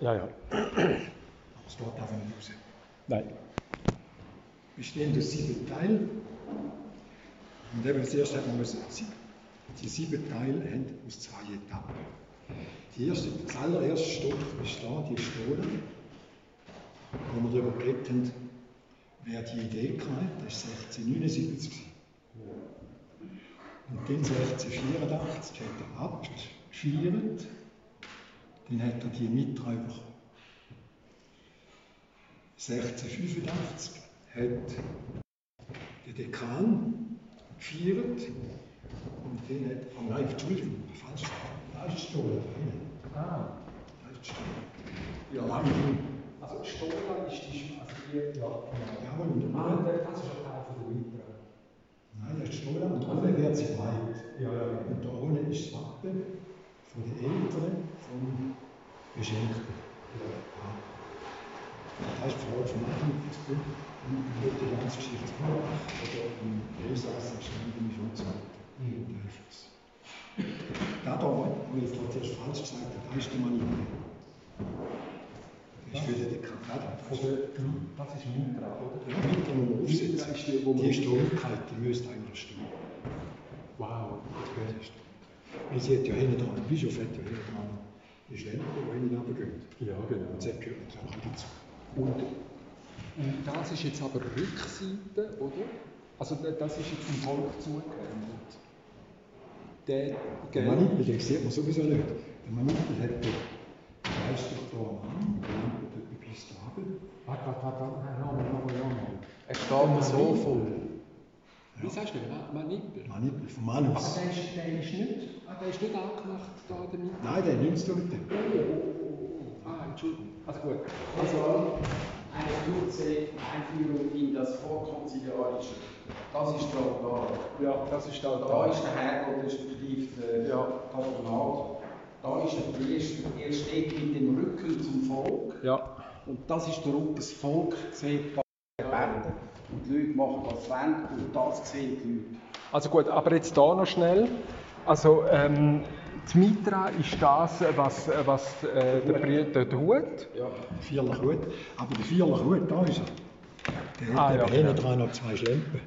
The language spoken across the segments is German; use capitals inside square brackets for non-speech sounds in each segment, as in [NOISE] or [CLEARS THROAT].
Ja, ja. Es steht einfach nicht raus. Nein. Bestehend aus sieben Teilen. Und das erste hat man müssen, die sieben Teile haben aus zwei Etappen. Die erste, das allererste Stoff ist da, die Stole, wo wir darüber geredet haben, wer die Idee hatte, das war 1679. Und dann 1684 hat der Abt gefeiert, dann hat er die bekommen. 1685 hat der Dekan gefeiert und den hat, oh nein, Entschuldigung, falsch gesagt, da ist drin. Ah, Da ist Stola. Ja, also Stola ist die, also die, ja, Jawohl, und Ah, das ist ein Teil von der Mitra. nein, da ist die Stola und unten wird breit. Ja, ja, ja. Und da unten ist das Wappen von den Eltern vom Beschenkten. Ja. Das ist die Frage vom Nachmittagsbuch. Und ich würde die ganze Geschichte machen. Oder im Elsass entstanden ist und so weiter. Mhm. Da da, wo ich jetzt zuerst falsch gesagt habe, da ist der Manipel. Das ist für den. Von der, das ist Mitra, oder? Ja, mit dem wir aufsetzen. Mitra ist die, wo man Die die müsste eigentlich stimmen. Wow, okay. Weil sie hat ja hinten dran, der Bischof hat ja hinten dran die Schlemper, die hinten runtergehen. Ja, genau. Und das gehört natürlich auch dazu. Und, und das ist jetzt aber Rückseite, oder? Also da- das ist jetzt dem Volk zugewendet. Der, Der? Manipel, den sieht man sowieso nicht. Der Manipel hat den Geist doch da am Arm, der da runter. Warte, warte, warte, warte, nein, nochmal, nochmal, nochmal. Es steht mir so vor. Wie sagst du, Ma- Manipel? Manipel vom Aber Manus. der ist, der ist nicht, ah, der ist nicht angemacht da damit. Nein, der nimmt es mit dem. Oh, oh, oh, oh. Ah, Entschuldigung. Also gut. Also eine kurze Einführung in das Vorkonziliarische. Das ist da da. Ja, das ist da, Da ist der Herrgott, respektive der Ja. Patronat. Da ist der Priester, er steht mit dem Rücken zum Volk. Ja. Und das ist der Ort, das Volk sieht das Beten. Und die Leute machen das Wend und das sehen die Leute. Also gut, aber jetzt da noch schnell. Also ähm, die Mitra ist das, was, was äh, der Priester tut. Ja, vierlich Hut. Aber der vierlich Hut, da ist er. Der Ah, hat ja, hinten dran noch zwei Schlempen.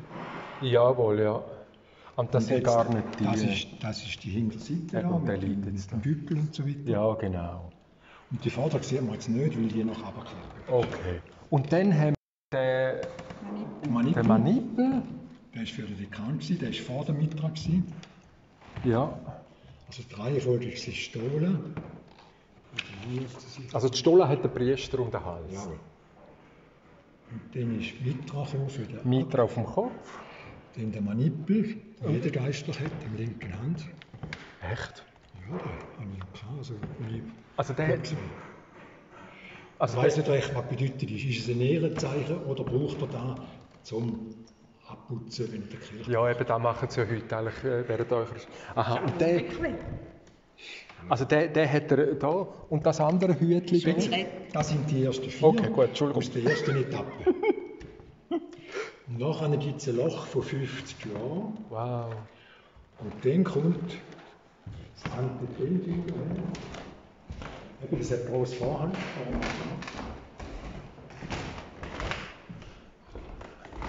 Jawohl, ja. Und das Und sind jetzt- gar nicht die. Das ist, das ist die Hinterseite Ja, da, und der mit, mit dem Bügel und so weiter. ja, genau. Und die Vorder sieht man jetzt nicht, weil die noch runterklappen. Okay. Und dann haben wir den, Manipel, den Manipel. der war für den Dekan, der war vor der Mitra. Ja. Also die hier auf der Seite. Also die Stola hat der Priester um den Hals. Jawohl. Und dann ist Mitra für den Mitra auf dem Kopf. Dann der Manipel, den jeder Geistlich hat, in der linken Hand. Echt? Ja, der habe ich also ich Also der hat. Also Ich weiß nicht recht, was bedeutet ist. Ist es ein Ehrenzeichen oder braucht er da zum Abputzen in der Kirche? ja, eben da machen sie ja heute eigentlich äh, während eurer. Aha, und der. Also der, der hat er da und das andere Hütchen da. Das sind die ersten vier Okay, gut, Entschuldigung. aus der ersten Etappe. [LAUGHS] Und nachher gibt es ein Loch von 50 Jahren. Wow. Und dann kommt das Antependium. Eben, das hat groß Vorhang.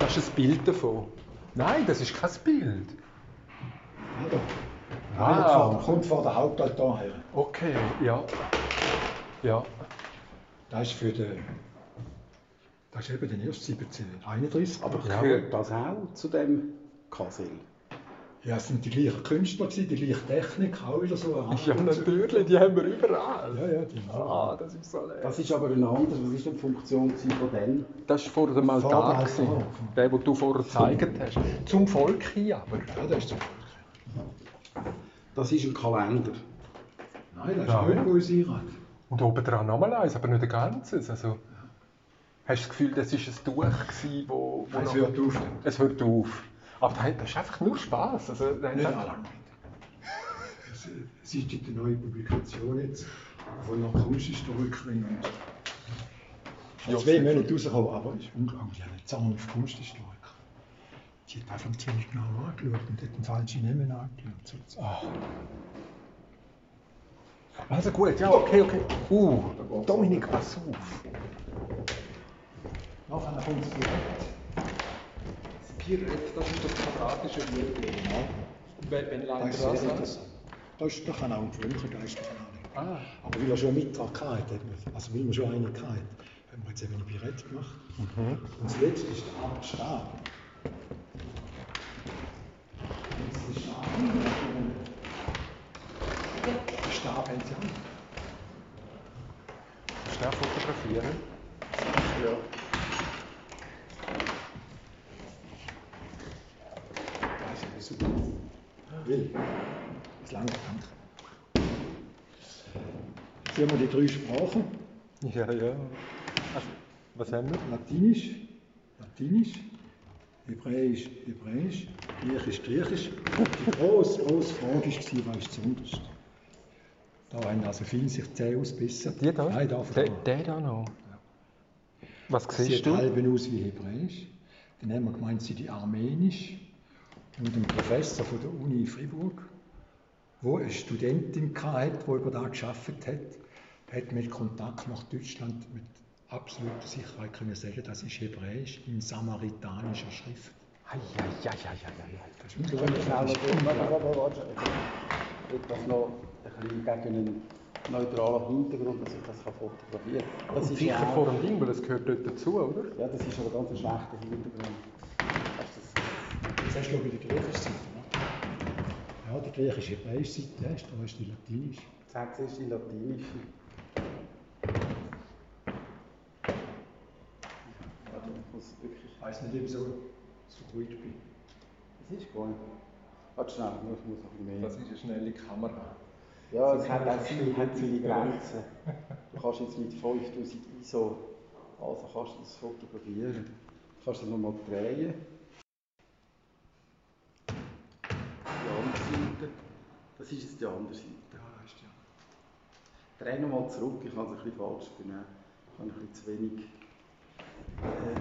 Das ist ein Bild davon. Nein, das ist kein Bild. Oder? Wow. Kommt, kommt vor der Hauptaltar her. Okay, ja. Ja. Das ist für den. Das ist eben den ersten 1731. Aber Ja. gehört das auch zu dem Kassel? Ja, es sind die gleichen Künstler, gewesen, die gleiche Technik, auch wieder so. Ja, und natürlich, die haben wir überall. Ja, ja, die Ah, das ist so leer. Das ist aber ein anderes. Was ist denn die Funktion von dem? Das war vor dem Vor Altar. dem. Der, den du vorher gezeigt hast. Zum Volk hin aber. Ja, das ist zum Das ist ein Kalender. Nein, das ist Ja. nicht Poesierat. Und oben dran nochmal eins, aber nicht ein ganzes. Also, hast du das Gefühl, das war ein Tuch, gewesen, wo, wo Es hört auf. Es hört auf. Aber das ist einfach nur Spass. Also, Nicht alle. Es, es ist die neue Publikation jetzt von einer Kunsthistorikerin. Und Ja, zwei Monate rausgekommen, aber es ist unglaublich. Eine Zahn auf Kunsthistoriker. Die hat einfach ziemlich genau angeschaut und hat den falschen Namen angeschaut. So. Ah. Also gut, ja, okay, okay. Uh, Dominik, pass auf. Nachher kommt das Birett. Das Pirett, das ist das quadratische Wirbel. Wenn, wenn Das leider ist das sehr an. interessant. Das, ist, das kann auch ein fröhlicher Geistlicher haben. Ah, Aber weil er schon Mittag hatte, also weil man schon einen hatte, haben wir jetzt eben ein Birett gemacht. Und das letzte ist der Arme Stab. Das ist der Stab. Den Stab haben sie auch. schnell fotografieren. Ja. Das ist super. Will. Das lange Dank. Jetzt haben wir die drei Sprachen. Ja, ja. Also, was haben wir? Latinisch, Latinisch, Hebräisch, Hebräisch, Griechisch, Griechisch. Die grosse, grosse Frage war, was ist zuunterst? Da haben also viele sich Zähne ausbissen. Die da? Nein, da Der, der da noch. Was Das siehst sieht du? halb aus wie Hebräisch. Dann haben wir gemeint, sie die Armenisch. Und ein Professor von der Uni Fribourg, wo eine Studentin hatte, die über da geschafft hat, hat mit Kontakt nach Deutschland mit absoluter Sicherheit können sagen, das ist Hebräisch in samaritanischer Schrift. Ei, ei, ei, ei, ei. Das ist Ich unglaublich. schnell noch, das ein bisschen gegen einen neutralen Hintergrund, dass ich das kann fotografieren kann. Das ist sicher ja auch- vor dem Ding, weil es gehört dort dazu, oder? Ja, das ist aber ganz ein schlechter Hintergrund. Das- Das hast du, glaube ich, die griechische Seite, ne? Ja, die griechische hebräische Seite hast du, da ist die latinische. Sag zuerst die latinische. Warte, ich muss wirklich. Ich weiß nicht, ob ich so, so ruhig bin. Das ist gut. Warte schnell, ich muss, muss noch ein bisschen mehr. Das ist eine schnelle Kamera. Ja, es hat hat seine Grenzen. Du kannst jetzt mit 5000 ISO, also kannst du das fotografieren. Du kannst es nochmal drehen. Die andere Seite. Das ist jetzt die andere Seite. Ja, da ist ja. Dreh nochmal zurück, ich habe es ein bisschen falsch genommen. Ich habe ein bisschen zu wenig. Äh,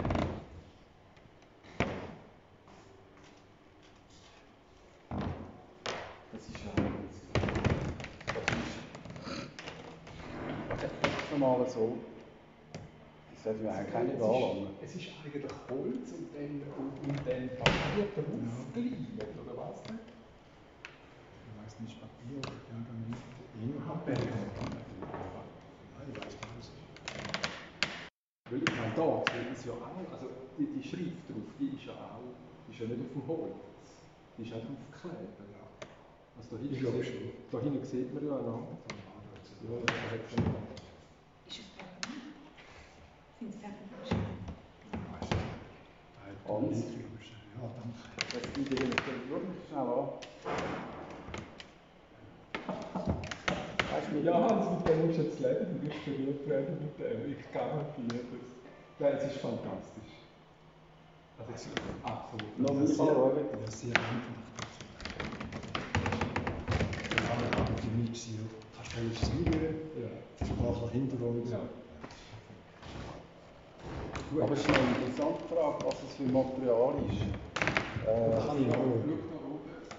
das ist ja Das das nochmal so. Das sollte mir eigentlich keine anlangen. Es ist eigentlich Holz und dann, und, und dann Papier draufgeleimt, oder was? Denn? Ich weiß nicht, Papier oder Pergament. Inhalt. Nein, ich weiß nicht, was es ist. Weil ich meine, da man es ja auch, also die, die Schrift drauf, die ist ja auch, die ist ja nicht auf dem Holz, die ist auch draufgeklebt. Ja. Also da hinten, sieht- schon. da hinten sieht man ja noch. Ja, da hat es noch. Ist es Pergament? Sind es Pergament? Hans? Ja, danke. Das gibt dir Schau mich schnell an. Weißt du, mit Ja, Hans, mit dem musst du jetzt berührt werden mit dem, ich garantiere das. Nein, es ist fantastisch. Also es ist absolut Noch Ja, mich sehr, anschauen. ja, sehr einfach. Das war eine Arbeit für mich. oder? Kannst du alles eingeben? Ja. Sprachler Hintergrund. Ja. Aber es ist eine interessante Frage, was es für Material ist. Da Äh, kann ich auch da oben.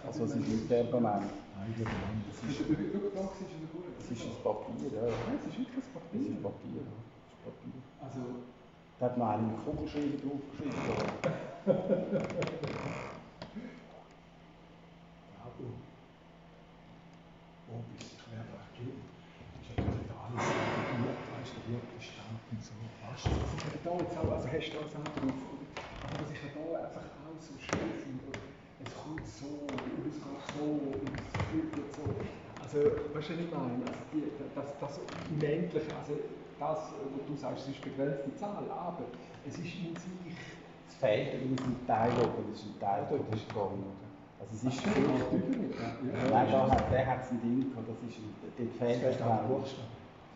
also es ist nicht Pergament. Ich. Das ist, da, das ist ein Papier, ja. Nein, es ist wirklich ein Papier. ist Papier. ja. Es ist Papier. Also, Da hat man einen Kugelschreiber draufgeschrieben. Aber wo bis ich mehrfach gegeben ist natürlich da alles studiert, weißt du, wirklich so. Du? was ich da jetzt auch, also hast du das auch drauf? Aber was ich da einfach auch so schön finde? Es kommt so, und es geht so, und es fühlt so. Also, weißt du, was ich meine? Also, die, das, das Unendliche, also das, wo du sagst, es ist eine begrenzte Zahl, aber es ist in sich Es fehlt übrigens ein Teil oben, das ist ein Teil von der Stone. Also es ist wirklich... ja. Nein, da hat, der hat es ein Ding gehabt, das ist ein, dort fehlt der Buchstabe.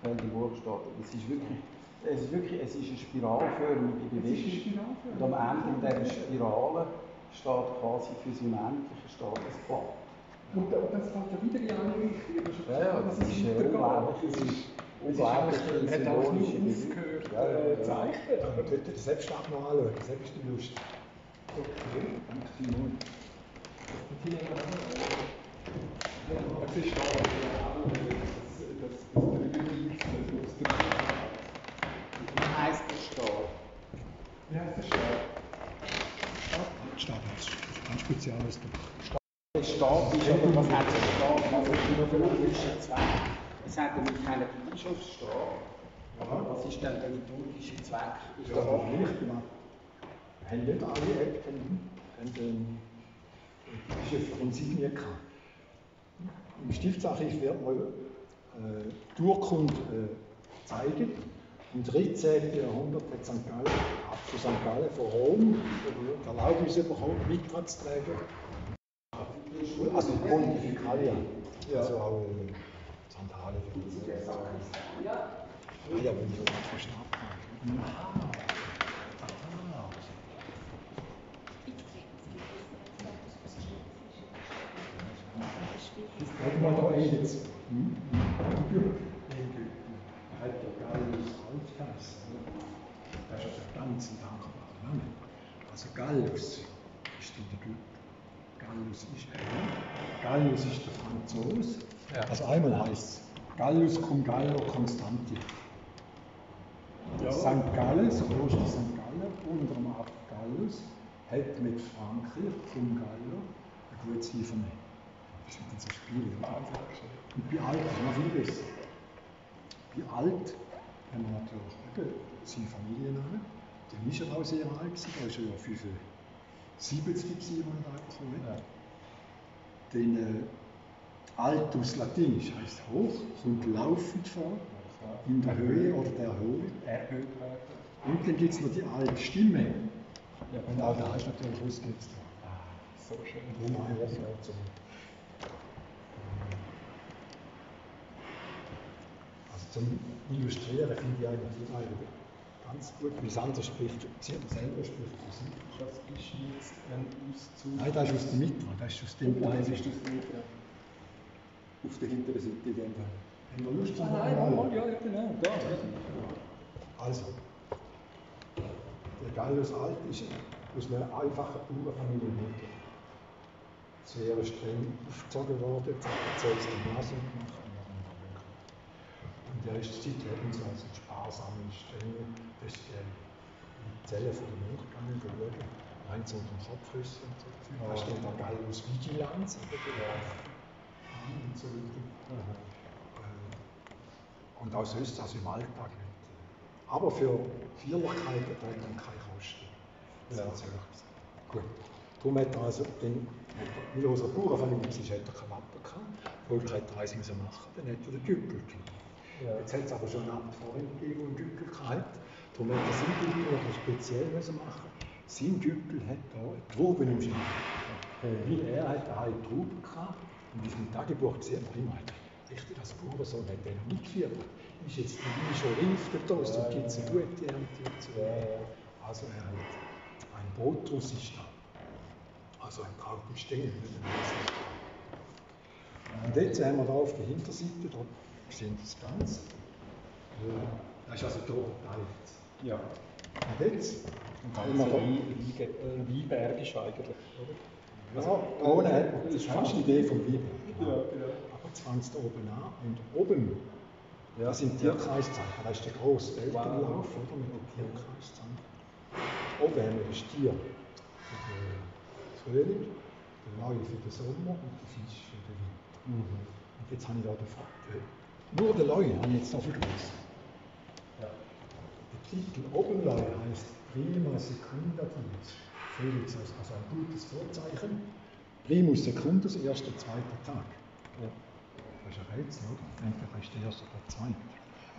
fehlt der Buchstabe. Es ist wirklich, es ist wirklich, es ist eine spiralförmige Es ist Bewegung. Und am Ende dieser Spirale steht quasi für seinen männlichen Status platt. Und, und das fällt ja wieder in eine Richtung. Ja, das ist unglaublich. Es ist eigentlich ein symbolischer Bezug. Ja, ja, Zeichen. Aber du selbst auch noch anschauen, das ist die Lust. Okay. Danke, Simon. Es ist da, dass das Dreierweizen aus dem Wie heißt der Staat? Wie heißt der Staat? Ist ein spezielles Buch. Der Stab ist aber, was hat der Stab? Also liturgischer Zweck. Es hat nämlich keinen Bischofsstab. Aber was ist denn der liturgische Zweck? Ist Ja, der aber nicht gemacht. Haben nicht alle Äbte haben den Bischöferinsignien gehabt. Im Stiftsarchiv wird mal äh, die Urkunde äh, zeigen. Im 13. Jahrhundert hat St. Gallen, zu St. Gallen von Rom die Erlaubnis bekommen, Mitratsträger. Also Pontifikalia. Also auch äh, Sandale. Ah ja, wenn ich das nicht verstanden habe. Sag mal da jetzt. Hm? Ägypten. Hat der Gallus alt geheißen. Das ist also ganz ein dankbarer Name. Also Gallus ist in Ägypten. Gallus ist er. Gallus ist der Franzose. Also einmal heißt es Gallus cum Gallo Constanti. St. Gallen, das Kloster St. Gallen, unter dem Abt Gallus, hat mit Frankreich cum Gallo ein gutes Einvernehmen. Das sind dann so Spiele. Und bei Alt ist noch viel besser. Bei Alt haben wir natürlich eben seinen Familiennamen. Dann ist er auch sehr alt gewesen, da ist er ja 75 gewesen, als er gekommen ist. Den äh, Altus Latinisch heißt hoch, kommt laufend vor, in der Höhe oder der Höhe. Erhöht werden. Und dann gibt es noch die alte Stimme. Ja, und auch da ist natürlich ausgesetzt. So schön. Darum haben wir es auch so. Also zum Illustrieren finde ich eigentlich Seite ganz gut. Wie Sander spricht, sie selber spricht für sich. Das ist jetzt ein Auszug. Nein, das ist aus der Mitte, das ist aus dem Nein, Teil. das ist. Ja. Auf der hinteren Seite in dem Fall. Haben wir Lust Ah, zum nein, mal, ja, ja, genau. Da. ja. Also, der Gallus Alt ist aus einer einfachen Bauernfamilie Mutter. Sehr streng aufgezogen worden, jetzt hat er zuerst Gymnasium gemacht und dann noch Lehrer. Und er ist zeitlebens also sparsam und streng. Das ist der Zelle von den Mönchen gegangen, geschaut, rein so unter dem Kopfrüssel und so. Da steht der Gallus Vigilanz über der und so weiter. Äh, Und auch sonst, also im Alltag nicht. Aber für Feierlichkeiten trägt man keine Kosten. Das Ja. ist ehrlich gesagt. Gut. Darum hat er also, den, weil er aus einer Bauernfamilie war, hat er kein Wappen gehabt. Volk hat er eins machen, dann hat er den Gückel gehabt. Ja. Jetzt hat es aber schon Abt vorhin gegeben, der einen Gückel gehabt. Darum hat er sein Gückel noch speziell müssen machen. Sein Gückel hat da eine Traube im Schnitt. Weil er hat daheim Trauben gehabt und in seinem Tagebuch gesehen, und immer er richtig als Bauernsohn hat noch mitgeführt. Ist jetzt die Weine schon reif da draussen und gibt es eine gute Ernte und so weiter. Also er hat ein Botrus ist da. Also ein kalten Stängel. Und jetzt haben wir da auf der Hinterseite, da sehen Sie es ganz. Äh, Das ist also da geteilt. Ja. Und jetzt Und haben ganz wir so da Wein- Wein- Weinbergisch eigentlich, oder? Ja, da oben hat man, das ist fast die Idee vom Wein. Ja, genau. Aber jetzt fängt es oben an und oben, Ja. das sind Tierkreiszeichen, das ist der grosse Weltenlauf, oder, mit den Tierkreiszeichen. Oben haben wir das Stier für den Frühling, den Leu für den Sommer und den Fisch für den Winter. Und jetzt habe ich da den Fa- den- nur den Leu habe ich jetzt noch vergessen. Ja. Der Titel Obenleu heißt Prima Secunda Dies. Felix, also ein gutes Vorzeichen. Primus Secundus, erster, zweiter Tag. Ja. Das ist ein Rätsel, oder? Entweder ist der erste oder der zweite.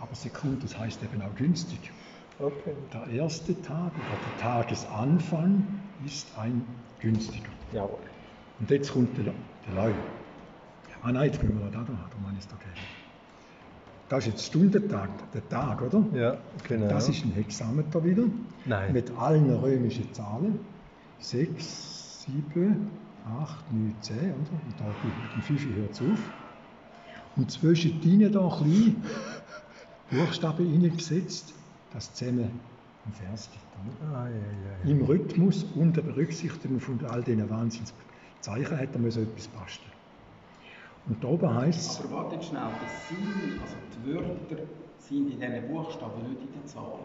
Aber Secundus heißt eben auch günstig. Okay. Der erste Tag oder der Tagesanfang ist ein günstiger. Jawohl. Und jetzt kommt der, der Leu. Ah nein, jetzt müssen wir da haben, da meine ich es okay. Das ist jetzt Stundentag, der Tag, oder? Ja, genau. Das ist ein Hexameter wieder. Nein. Mit allen römischen Zahlen. 6, 7, 8, 9, 10. Oder? Und da mit dem 5 hört es auf. Und zwischen denen da klein [LAUGHS] Buchstaben hineingesetzt, das zusammen im Vers gibt. Ah, ja, ja, ja. Im Rhythmus unter Berücksichtigung von all diesen Wahnsinnszeichen hat er müssen etwas basteln. Und da oben heisst es, Aber wartet schnell, das sind, also die Wörter sind in diesen Buchstaben, nicht in den Zahlen.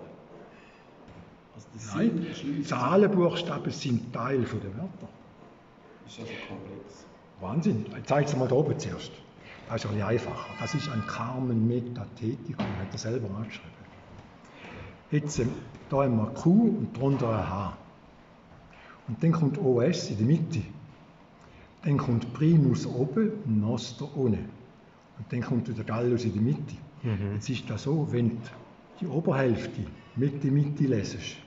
Also Sinn Nein, erschließt- Zahlenbuchstaben sind Teil von der Wörter. ist also komplex. Wahnsinn. Ich zeige es mal da oben zuerst. Das ist ein bisschen einfacher. Das ist ein Carmen Metatheticum, hat er selber angeschrieben. Jetzt, ähm, da haben wir Q und drunter ein H. Und dann kommt OS in der Mitte. Dann kommt Primus oben und Noster unten. Und dann kommt wieder Gallus in der Mitte. Jetzt ist das so, wenn du die Oberhälfte mit der Mitte lesest,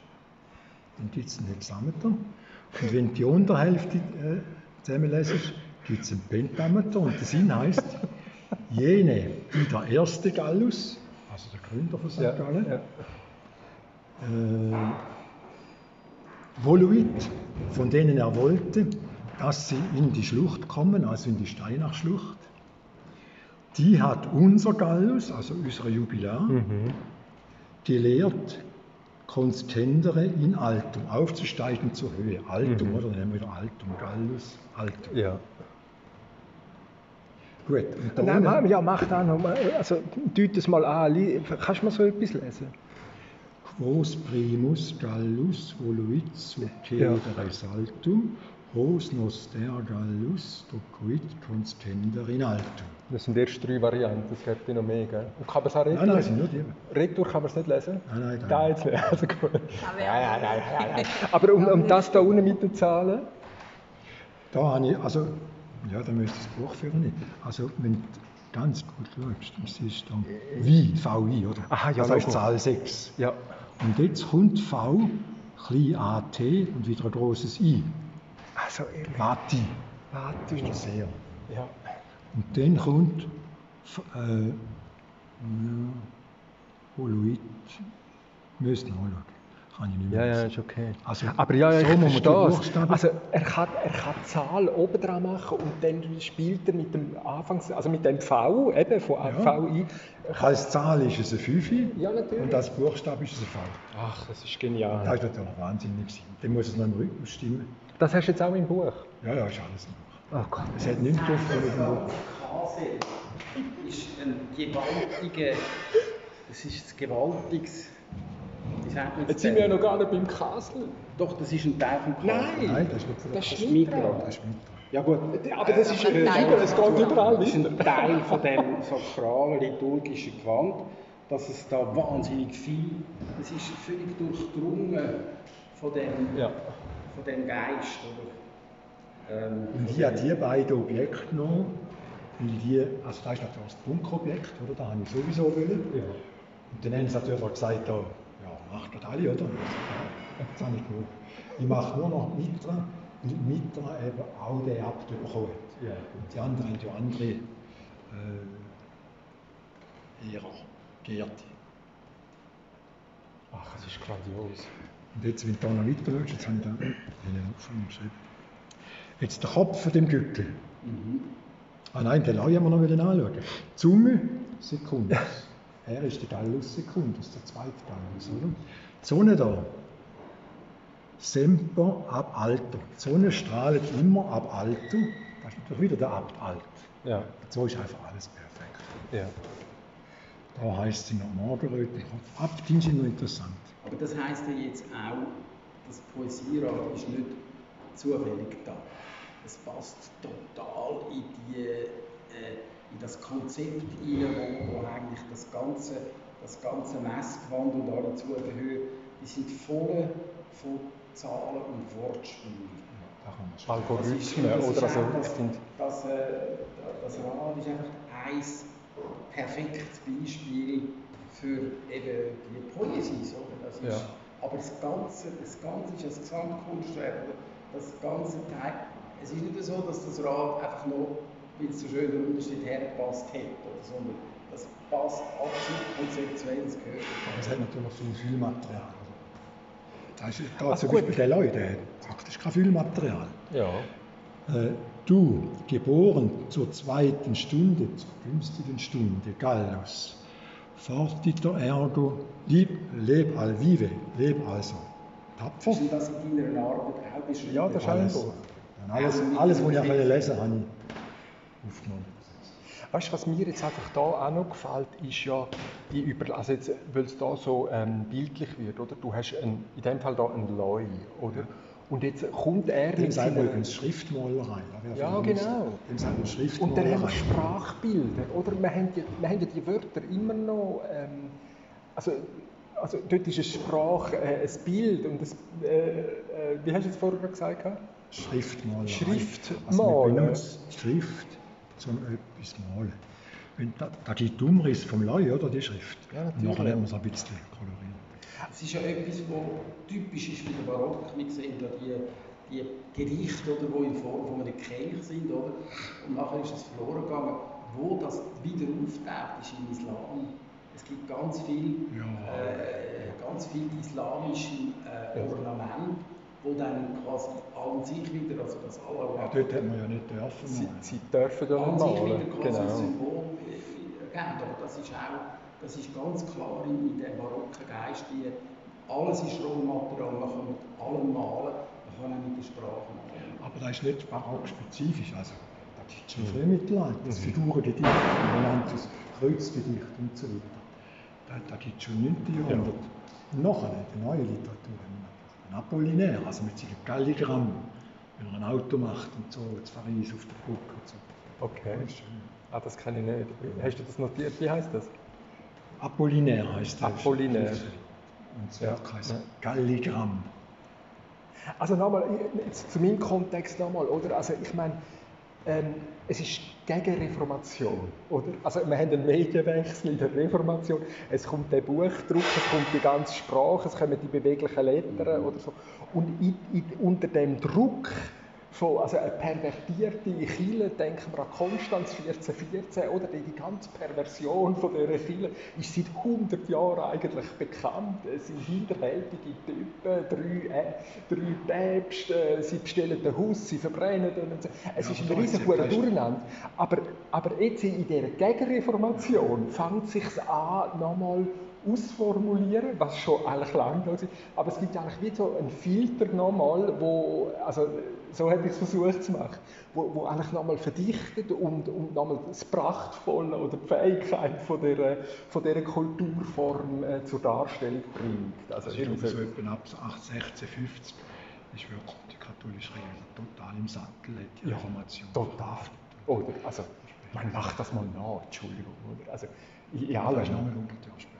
dann gibt es einen Hexameter. Und wenn du die Unterhälfte äh, zusammenlesest, gibt es einen Pentameter. Und der Sinn heißt, jene, die der erste Gallus, also der Gründer von St. Ja, Gallen, ja. äh, voluit, von denen er wollte, dass sie in die Schlucht kommen, also in die Steinachschlucht. Die hat unser Gallus, also unser Jubilar, gelehrt, Konstendere in Altum, aufzusteigen zur Höhe. Altum, oder? Dann nehmen wir wieder Altum, Gallus, Altum. Ja. Gut, Nein, nein, ja, mach da noch mal. Also, deut es mal an. Kannst du mal so etwas lesen? Quos primus gallus voluit succedere saltum, hos noster gallus docuit constender in altum. Das sind erst drei Varianten, es gibt ja noch mehr. Gell? Und kann man es auch Nein, retour? nein, sind nur die. Retour kann man es nicht lesen? Nein, nein, nein. Da jetzt nicht. Also gut. Ja, ja, ja, ja. Aber um, um das da unten mit den Zahlen? Da habe ich, also, ja, da müsste ich das Buch führen nicht. Also, wenn du ganz gut schaust, dann siehst du da wie, VI, oder? Aha, ja, das heißt Logo. Zahl 6. Ja. Und jetzt kommt V, klein AT und wieder ein großes I. Also, ehrlich. Vati, das ist der Seher. Ja. Und dann kommt äh, ja, Holoid, müsst nachschauen. Kann ich nicht mehr Ja, ja, ist okay. Also, Aber ja, ja ich so die verstehe Also, er kann, er kann die Zahl oben dran machen und dann spielt er mit dem Anfangs, also mit dem V, eben von Ja. VI. Als Zahl ist es ein 5 Ja, natürlich. und als Buchstabe ist es ein V. Ach, das ist genial. Das ist natürlich wahnsinnig. Dann muss es noch im Rhythmus stimmen. Das hast du jetzt auch im Buch? Ja, ja, ist alles noch. Oh Gott. Es hat nichts drauf mit dem Buch. Kase ist ein gewaltiger, das ist ein gewaltiges, Jetzt sind wir ja noch gar nicht beim Castle. Doch, das ist ein Teil vom Kase. Nein, das ist nicht von der Das ist. Mitra. Das ist. Ja gut, Aber das ist ein äh, Teil. es geht überall das ist ein Teil von dem [LAUGHS] sakralen liturgischen Gewand, dass es da wahnsinnig viel, es ist völlig durchdrungen von dem, Ja. Von dem Geist. Oder? Ähm, Und ich habe die beiden Objekte genommen. Und die, also das ist natürlich das Bunkerobjekt, oder? Da habe ich sowieso wollen. Ja. Und dann haben sie natürlich auch gesagt, ja, ja macht das alle, oder? Das habe ich genug. Ich mache nur noch Mitra, weil Mitra eben auch den Abt bekommen hat. Ja. Und die anderen haben ja andere äh, eher Geerte. Ach, es ist grandios. Und jetzt, wenn du da noch weiter schaust, jetzt habe ich da [CLEARS THROAT] einen geschrieben. Jetzt der Kopf von dem Gückel. Ah nein, den wollen wir noch anschauen. Die Zunge, Sekundus. [LAUGHS] Er ist der Gallus Secundus, der zweite Gallus, oder? Die Sonne da. Semper ab alto. Die Sonne strahlt immer ab alto. Das ist natürlich wieder der Abt alt. Ja. So ist einfach alles perfekt. Ja. Da heißt sie noch Morgenröte. Abtin sind noch interessant. Aber das heisst ja jetzt auch, das Poesierat ist nicht zufällig da. Es passt total in, die, äh, in das Konzept hinein, wo, wo eigentlich das ganze, das ganze Messgewand und alle Zubehör, die sind voll von Zahlen und Wortspielen. Das Algorithmen das oder so. auch Das sind, Das, äh, das Rad ist einfach ein perfektes Beispiel für eben die Poesie. So. Das ist, Ja. Aber das Ganze, das Ganze ist ein Gesamtkunstwerk. Das ganze Teil. Es ist nicht so, dass das Rad einfach noch, weil es so schön unten steht, hergepasst hätte, oder, sondern das passt absolut konzeptuell ins Gehör. Aber es hat natürlich viel Füllmaterial. oder? Da ist da Ach, zum gut. Beispiel der Leute, der hat praktisch kein Füllmaterial. ja. Äh, du, geboren zur zweiten Stunde, zur günstigen Stunde, Gallus, fortiter ergo, lieb, leb al vive, leb also, tapfer. Ist das in deiner Arbeit auch beschrieben? Ja, das ist Alles, alles, alles, was ich auch lesen wollte, habe ich aufgenommen. Weißt du, was mir jetzt einfach da auch noch gefällt, ist ja die Über also jetzt, weil es da so ähm, bildlich wird, oder? Du hast ein, in dem Fall da einen Leu, oder? Und jetzt kommt er Dem mit seiner... übrigens Schriftmalerei. Ja, genau. Dem Und dann haben wir Sprachbilder, oder? Wir haben ja, wir haben ja die Wörter immer noch, ähm, also, also dort ist eine Sprache äh, ein Bild und das, äh, äh, wie hast du es vorher gesagt? Schriftmalerei. Schriftmalen. Also Schrift, um etwas malen. Und da, da gibt die Umriss vom Leu, oder, die Schrift. Ja, Und nachher lernen wir es ein bisschen kolorieren. Es ist ja etwas, was typisch ist für den Barock. Wir sehen ja die, die Gerichte, oder, die in Form von einem Kelch sind. Oder? Und nachher ist es verloren gegangen. Wo das wieder auftaucht, ist im Islam. Es gibt ganz viel, Ja. äh, ganz viel islamische äh, Ornamente, wo dann quasi an sich wieder, also das Allah Ja, dort hat man ja nicht dürfen Sie, malen. sie dürfen ja an nicht sich wieder quasi ein Genau. Symbol äh, geben. Aber das ist auch, das ist ganz klar in, in dem barocken Geist, die, alles ist Rohmaterial, man kann mit allem malen, man kann auch mit der Sprache malen. Aber das ist nicht barock-spezifisch. Also, das ist schon Mhm. Frühmittelalter. Das Figurengedicht, man nennt es Kreuzgedicht und so weiter. Das, das gibt es schon im 9. Jahrhundert. Und nachher, in der neuen Literatur, den Apollinaire, also mit seinem Galligramm, wenn er ein Auto macht und so, zu Paris auf der Brücke und so. Okay. Das. Ah, das kann ich nicht. Hast du das notiert? Wie heißt das? Apollinaire heißt der. Apollinaire. Und das Ja. Heißt. Galligramm. Also nochmal, zu meinem Kontext nochmal, oder? Also ich meine, ähm, es ist gegen Reformation, oder? Also wir haben einen Medienwechsel in der Reformation, es kommt der Buchdruck, es kommt die ganze Sprache, es kommen die beweglichen Lettern oder so. Und in, in, unter dem Druck von, also eine pervertierte Chile, denken wir an Konstanz 1414, oder die, ganze Perversion von dieser Chile ist seit 100 Jahren eigentlich bekannt. Es sind hinterhältige Typen, drei, äh, drei Päpste, sie bestellen ein Haus, sie verbrennen und so. Es Ja, ist ein kein- Durcheinander. Aber, aber jetzt in dieser Gegenreformation fängt es sich an, nochmal ausformulieren, was schon eigentlich lang da ist. Aber es gibt eigentlich wie so einen Filter nochmal, wo, also so habe ich es versucht zu machen, wo, wo eigentlich nochmal verdichtet und, und nochmal das Prachtvolle oder die Fähigkeit von dieser, von dieser Kulturform äh, zur Darstellung bringt. Also, Also ich glaube, so- etwa ab 1650 ist wirklich die katholische Kirche total im Sattel, hat die Ja, Reformation. total. Oder, also, man macht das mal nach, Entschuldigung. Oder? Also, in, in allem. das ist noch mal 100 Jahre später.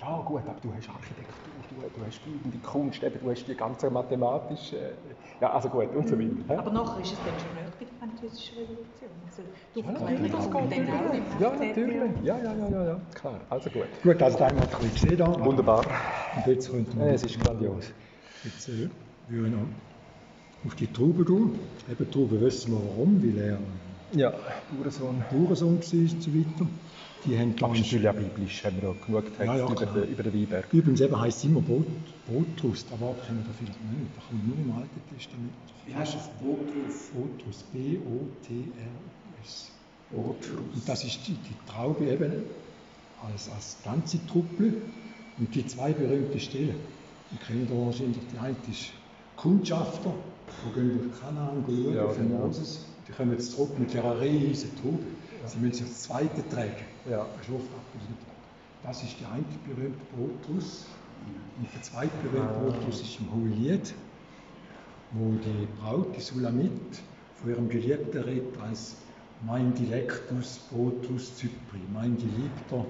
Ja gut, aber du hast Architektur, du, du hast bildende Kunst, eben, du hast die ganze mathematische... Ja, also gut, und so weiter. Aber nachher ist es dann schon nach der französischen Revolution. Also die Ja, Aufklärung das kommt geht dann auch im Ja, 18. natürlich. Ja, ja, ja, ja, ja, klar. Also gut. Gut, also da haben wir ein bisschen gesehen. Da. Wunderbar. Und jetzt könnten wir Ja, es ist grandios. Jetzt äh, wir noch auf die Traube gehen. Eben Traube wissen wir warum, weil er Ja. Bauernsohn war und so weiter. Die haben da Aber einen natürlich auch biblisch, haben wir auch genug Text Ja, ja, über, den, über den Weinberg. Übrigens eben heisst es immer Brot, Brotrust, aber kennen wir da vielleicht nicht. Da kommt nur im Alten Testament. Wie heißt das? Botrus? Brotrust, B-O-T-R-U-S. Und das ist die, die Traube eben als, als ganze Truppe und die zwei berühmten Stellen. Die kennen da wahrscheinlich, die eine ist Kundschafter, die gehen durch Kanaan schauen, Ja, den genau. Moses. Die kommen jetzt zurück mit einer riesen Traube. Sie müssen sich das zweite tragen. Das ist oft abgelehnt. Das ist der berühmte Brotrus. Und der zweite berühmte Brotrus ist im Hohelied, wo die Braut, die Sulamit, von ihrem Geliebten redet als mein Dilectus Brotrus Zypri, mein geliebter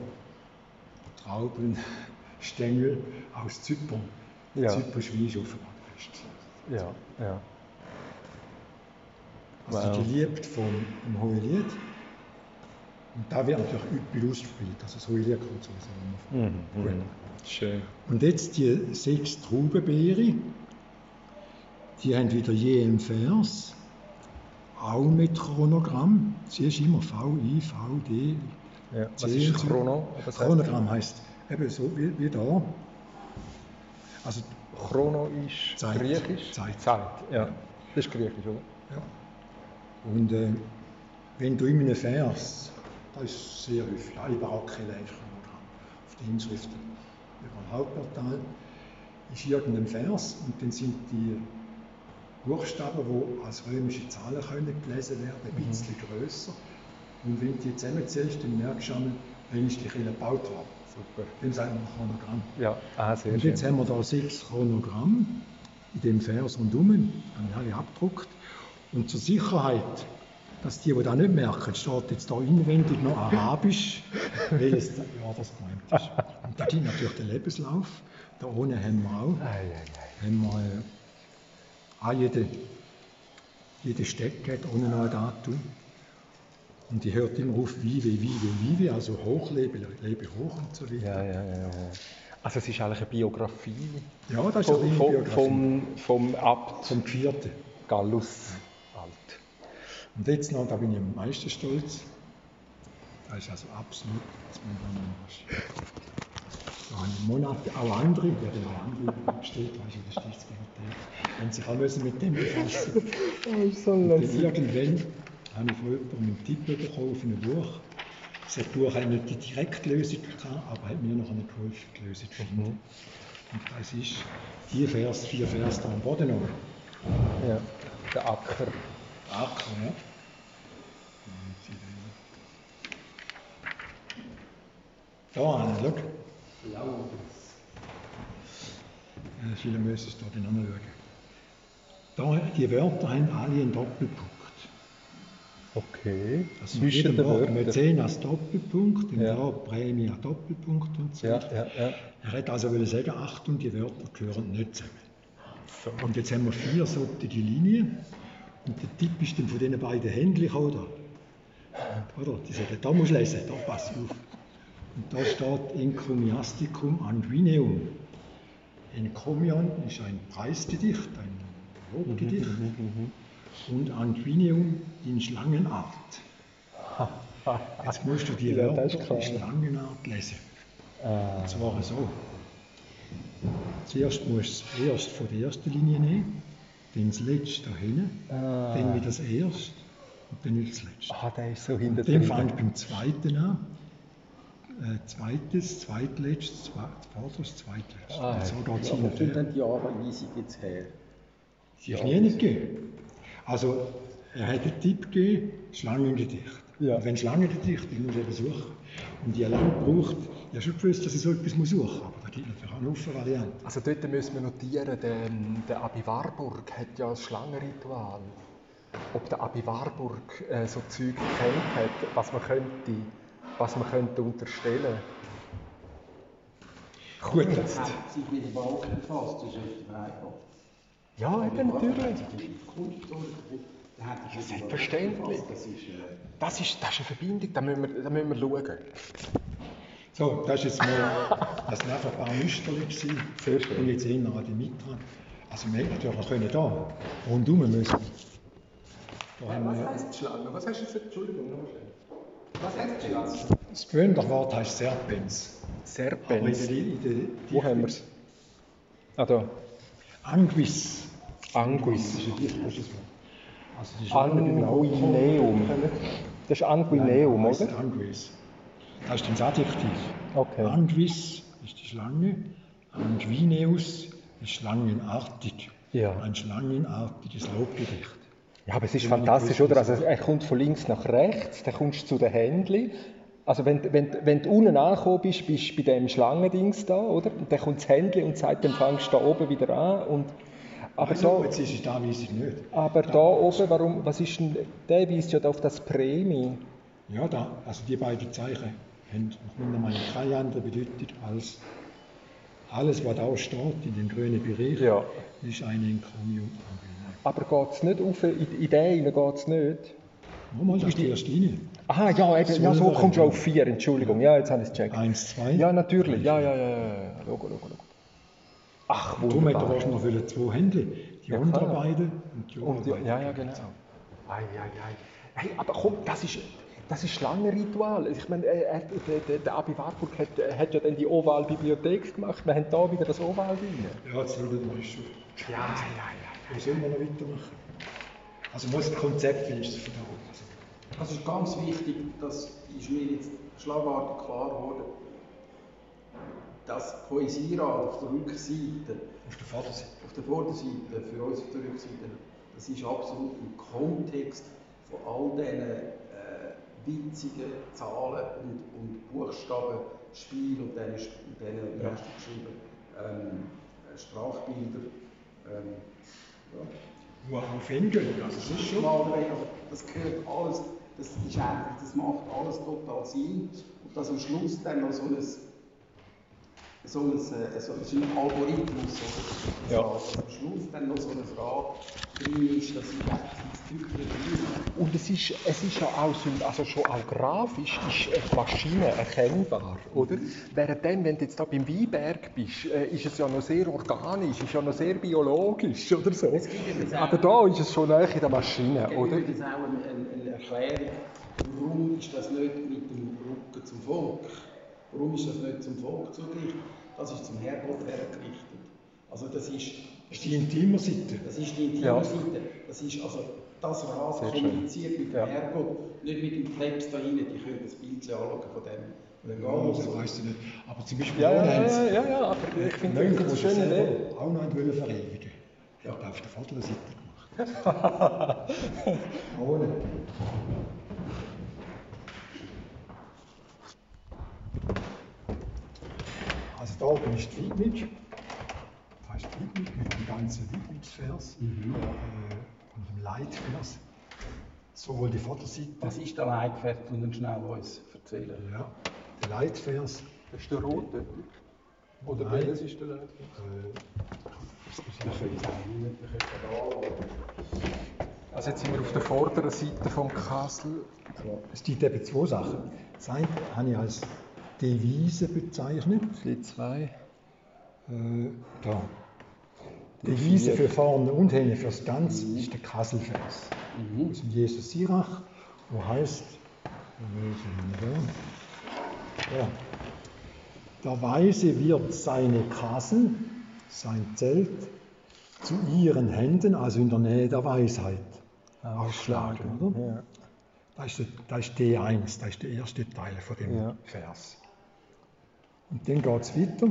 Traubenstängel aus Zypern. Ja. Zyprisch wie ist offenbar. Ja, ja. Also Wow. geliebt vom Hohelied. Und da wird natürlich üppig ausgespielt. Also das Hohelied kommt sowieso immer. Mhm. Schön. Und jetzt die sechs Traubenbeere, die haben wieder je einen Vers, auch mit Chronogramm. Sie ist immer V, I, V, D. Ja. Was C ist so. Chrono? Was Chronogramm heißt eben so wie, wie da. Also Chrono ist Zeit. griechisch? Zeit. Zeit, ja. Das ist griechisch, oder? Ja. Und äh, wenn du in einem Vers, das ist sehr häufig, alle barocken Chronogramm, auf den Inschriften über ein Hauptportal, ist irgendein Vers und dann sind die Buchstaben, die als römische Zahlen können gelesen werden, ein bisschen grösser. Und wenn du die zusammenzählst, dann merkst du einmal, wann ist die Kirche gebaut worden. Super. Dem sagt man Chronogramm. Ja, ah, sehr Und schön. jetzt haben wir da sechs Chronogramm in dem Vers rundum, wir alle abgedruckt. Und zur Sicherheit, dass die, die das nicht merken, steht jetzt da inwendig noch Arabisch, [LAUGHS] welches Jahr das gemeint ist. Und da gibt natürlich den Lebenslauf. Da ohne haben wir auch, Ei, ei, ei. haben wir äh, auch jede, jede Stecke hat ohne noch ein Datum. Und die hört immer auf Vive, Vive, Vive, also hochlebe, lebe hoch und so weiter. Ja, ja, ja, ja. Also es ist eigentlich eine Biografie Ja, das ist eine vom, Biografie. vom, vom Abt Vom Vierten. Gallus alt. Und jetzt noch, da bin ich am meisten stolz. Das ist also absolut, dass man da ist. Da habe ich Monate, auch andere, die haben auch andere gestellt, weißt du, in der Stiftsbibliothek, haben sich auch müssen mit dem befassen. Oh, so Und dann irgendwann habe ich von jemandem einen Tipp bekommen auf ein Buch. Das Buch hat nicht die Direktlösung gehabt, aber hat mir noch eine geholfen, die Lösung zu finden. Und das ist die Vers, vier Vers da am Boden oben. Ja, der Acker. Acker, ja. Da an, schau. Ja, viele müssen es da dann anschauen. Da, die Wörter haben alle einen Doppelpunkt. Okay. Also Zwischen den Wort. Mäzen als Doppelpunkt und Ja. da Prämie als Doppelpunkt und so. Ja, ja, ja. Er hätte also wollen sagen, Achtung, die Wörter gehören nicht zusammen. So. Und jetzt haben wir vier solche Linien. Und der Tipp ist dann von diesen beiden Händchen gekommen. Da. Oder? Die sagen, da musst du lesen, da pass auf. Und da steht Encomiasticum Anguineum. Encomion ist ein Preisgedicht, ein Lobgedicht. Und Anguineum in Schlangenart. Jetzt musst du die Ja, Wörter in klar. Schlangenart lesen. Ah, Und zwar so. Zuerst musst du das erste von der ersten Linie nehmen, dann das letzte da hinten, Ah. dann wieder das erste und dann wieder das letzte. ah, der ist so hinter Dann fängt beim zweiten an. Äh, zweites, zweitletztes, zwe- vorderes, zweitletztes. Ah, und so geht es hin und her. denn die Anweisung jetzt her? Die ist nie nicht gegeben. Also, er hat einen Tipp gegeben, Schlangengedicht. Ja. Und wenn Schlangengedicht, dann musst du eben suchen. Und die lange braucht, ich habe schon gewusst, dass ich so etwas muss suchen muss, aber da gibt es natürlich auch eine Haufen Varianten. Also dort müssen wir notieren, der, der Abi Warburg hat ja ein Schlangenritual. Ob der Abi Warburg äh, so Zeug kennt hat, was man könnte, was man könnte unterstellen. Gut, Er hat sich mit dem Balken befasst, das ist echt. Ja, eben natürlich. Ja, selbstverständlich. Das ist, äh, Das ist, das ist eine Verbindung, da müssen wir, da müssen wir schauen. So, das war jetzt mal das sind einfach ein paar Nüsterchen. gewesen. Sehr schön. Und jetzt erinnern an die Mitra. Also wir hätten natürlich noch können da rundum müssen. Da haben wir, heisst Schlange? Was hast du jetzt? Entschuldigung, noch schnell. Was heisst Schlange? das gewöhnliche Wort heißt Serpens. Aber in Serpens. der, in der, Wo haben wir es? Ah, da. Anguis. Das Anguis. ist ein dichteres Wort. Also die Anguineum. Das ist Anguineum, Nein, oder? Anguis. Das ist das Adjektiv. Okay. Anguis ist die Schlange. Anguineus ist schlangenartig. Ja. Ein schlangenartiges Lobgedicht. Ja, aber es ist fantastisch, oder? Also er kommt von links nach rechts, dann kommst du zu den Händchen. Also wenn, wenn, wenn du unten angekommen bist, bist du bei dem Schlangendings da, oder? Und dann kommt das Händchen und sagt, dann fangst du da oben wieder an. Und, aber Also, da, jetzt ist es da weiss ich nicht. aber da oben, warum, was ist denn, der weist ja da auf das Prämie. Ja, da, also die beiden Zeichen haben nach meiner Meinung keine andere Bedeutung als alles, was da steht in dem grünen Bereich, Ja. ist eine Encomium. Aber geht es nicht auf, in, in den geht es nicht? Nochmal, das ist die erste Linie. Aha, ja, eben, ja so kommst du auf vier, Entschuldigung. Ja, jetzt habe ich es gecheckt. Eins, zwei. Ja, natürlich. Ja, ja, ja. ja. Logo, logo, logo. Ach, Darum hat er wunderbar. wahrscheinlich noch zwei Hände. Die Ja, beiden und die Und oberen ja, ja, genau. Ei, ei, ei. Hey, aber komm, das ist, das ist Schlangenritual. Ich meine, äh, er- der, der, der Abi Warburg hat, äh, hat ja dann die Oval-Bibliothek gemacht. Wir haben da wieder das Oval drin. Ja, jetzt wir mal schon. Ja, ja, ja. Wo sollen wir noch weitermachen? Also muss das Konzept wie ist es von da oben. Also, Das ist ganz wichtig, das ist mir jetzt schlagartig klar geworden. Das Poesierad auf der Rückseite, auf der Vorderseite. auf der Vorderseite, für uns auf der Rückseite, das ist absolut im Kontext von all diesen äh, witzige Zahlen und, und Buchstabenspiel und dann ist und dann ja. geschrieben ähm, Sprachbilder. Ähm, ja. Nur auf Englisch, also das ist schon. Also das gehört alles, das, ist eigentlich, das macht alles total Sinn. Und dass am Schluss dann noch so ein so ein, äh, so ein Algorithmus, oder? Ja. Dass am Schluss dann noch so eine Frage drin ist, dass ich das Tückchen Und es ist, es ist ja auch, also schon auch grafisch, ist die Maschine erkennbar, oder? Während dann, wenn du jetzt da beim Weinberg bist, äh, ist es ja noch sehr organisch, ist ja noch sehr biologisch, oder so. Aber da ist es schon näher in der Maschine, es oder? Es gibt auch eine, eine Erklärung, warum ist das nicht mit dem Rücken zum Volk? Warum ist das nicht zum Volk zugerichtet? Das ist zum Herrgott hergerichtet. Also das ist, das ist die intime Seite. Das ist die intime ja. Seite. Das ist also das Rat kommuniziert mit dem ja. Herrgott, nicht mit dem Krebs da rein. Die können das Bild anschauen von dem. Ja, das weißt du nicht. Aber zum Beispiel ja, ja, ja, ja, ja, aber ich finde das eine schöne Idee. Auch noch wollen verewigen. Ja. Hat auf der Vaterseite gemacht. [LAUGHS] Ohne. Also da oben ist die Widmung. Das heißt Widmung mit dem ganzen Widmungsvers mhm. äh, und dem Leitvers. Sowohl die Vorderseite. Was ist der Leitvers? Und dann schnell uns erzählen. Ja, der Leitvers. Das ist der rote. Oder Nein. welches ist der Leitvers? Äh, also jetzt sind wir auf der vorderen Seite vom Kassel. Es gibt eben zwei Sachen. Das eine habe ich als Devise bezeichnet. Die zwei. Äh, da. Devise für vorne und hinten für das Ganze mhm. ist der Kasselvers. Mhm. Das ist Jesus Sirach, wo heißt, ja, der Weise wird seine Kassel, sein Zelt, zu ihren Händen, also in der Nähe der Weisheit, aufschlagen. Oder? Ja. Das ist, das ist D1, das ist der erste Teil von dem ja. Vers. Und dann geht es weiter.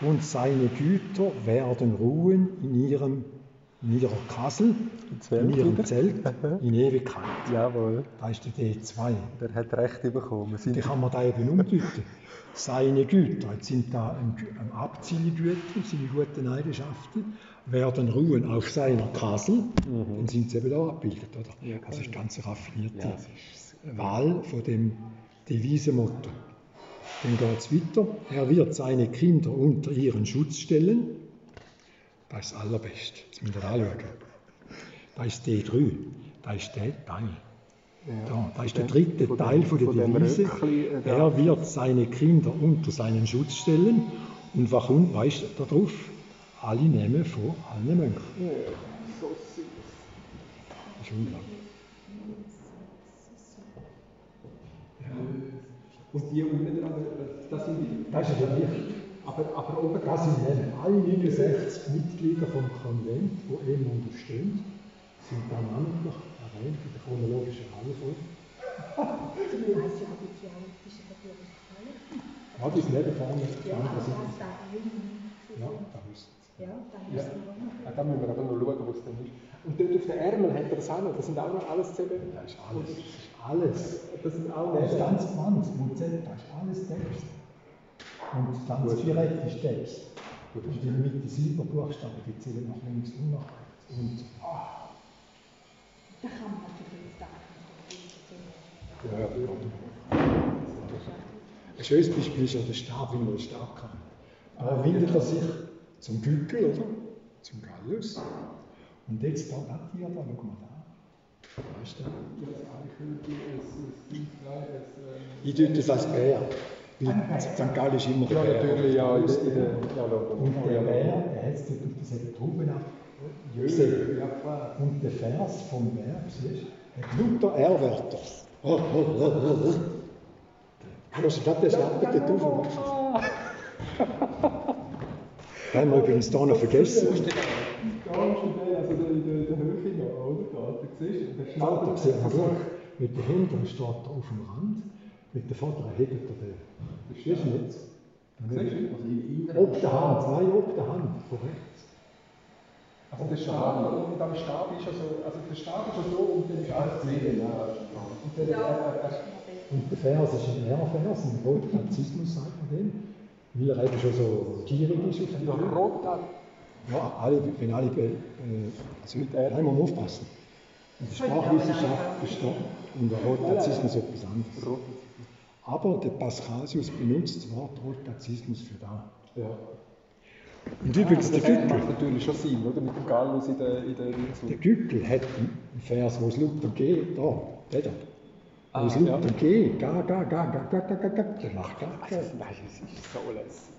Und seine Güter werden ruhen in, ihrem, in ihrer Kassel, in ihrem Zelt, in Ewigkeit. Jawohl. Da ist der D2. Der hat Recht bekommen. Die kann man da eben umdeuten. seine Güter, jetzt sind da Abziehgüter, seine guten Eigenschaften, werden ruhen auf seiner Kassel, mhm. dann sind sie eben da abgebildet. Oder? Ja, das ist ganz raffinierte ja, Wahl von dem Devisemotto. Dann geht es weiter. Er wird seine Kinder unter ihren Schutz stellen. Das ist das Allerbeste. Jetzt müsst ihr anschauen. Das ist D3. Das ist der Teil. Ja, da, das ist der dritte von Teil von der von Devise. Äh, er wird seine Kinder unter seinen Schutz stellen. Und was kommt, weißt du, darauf? Alle nehmen vor allen Mönchen. Ja, so süß. Das ist unglaublich. Und die unten dran, das sind die. Das ist ja Licht. Aber, aber oben das sind eben alle 69 Mitglieder vom Konvent, die ihm unterstehen, sind dann namentlich erwähnt in der chronologischen Reihenfolge. Du [LAUGHS] weißt ja, die theologische. Ja, die sind neben vorne. Ja, aber da Ja, da müssen Ja, da müssen wir auch noch. Ja, da müssen wir aber noch schauen, wo es denn ist. Und dort auf den Ärmel hat er das auch noch. Das sind auch noch alles zusammen. Das ist alles. Das ist alles. Das sind auch Das ist ganz 20 Prozent, das ist alles Text. Und 20 direkt ist Text. Und in der Mitte Silberbuchstaben, die zählen nach links und nach rechts. Und, ah. Da kann man natürlich sagen, ja, ja. Ein schönes Beispiel ist ja der Stab, wie man den Stab kann. Da windet er sich zum Gückel, oder? Zum Gallus. Und jetzt da, das hier, da, schau mal da. Ich tue das als Bär. Weil St. Gallen ist immer der Bär. Ja, natürlich, ja. Und der Bär, der hat es dort auf dieser Trauben ab. Und der Vers vom Bär, siehst du, hat Luther R-Wörter. Oh, oh, oh, oh. Kannst du das, der dort. Da haben wir übrigens hier noch vergessen. Vater sieht man gut. Mit den Händen steht er auf dem Rand, mit dem Vater hebt er den. Verstehst du jetzt? Ob der Hand, nein, ob der Hand, von rechts. Also der Stab, und am Stab ist ja so, also der Stab ist ja so und dann ist alles drin. Und er, er, er, der Vers ist ein Lehrvers, ein Rotnarzissmus, sagt man dem. Weil er eben schon so gierig ist auf die ja, alle, wenn alle, äh, also der muss man aufpassen. Der Sprachwissenschaft ist der, und der Rotnarzissmus etwas anderes. Aber der Pascasius benutzt das Wort Rotnarzissmus für da. Ja. Und übrigens, der das Gückel, macht natürlich schon Sinn, oder? Mit dem Gallus in der, in der Insel. der Gückel hat einen Vers, wo es Luther geht, da, der da. Wo Ah, es ja. Luther geht, ga, ga, ga, ga, ga, ga, ga, ga, der macht ga, ga. Nein, es ist so lässig.